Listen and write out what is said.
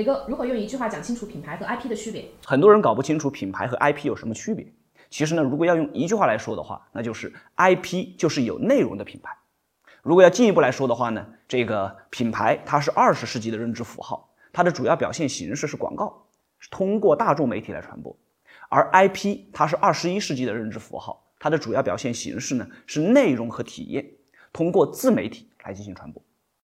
雷哥如何用一句话讲清楚品牌和 ip 的区别。很多人搞不清楚品牌和 ip 有什么区别。其实呢如果要用一句话来说的话那就是 ip 就是有内容的品牌。如果要进一步来说的话呢这个品牌它是二十世纪的认知符号它的主要表现形式是广告是通过大众媒体来传播。而 ip 它是二十一世纪的认知符号它的主要表现形式呢是内容和体验通过自媒体来进行传播。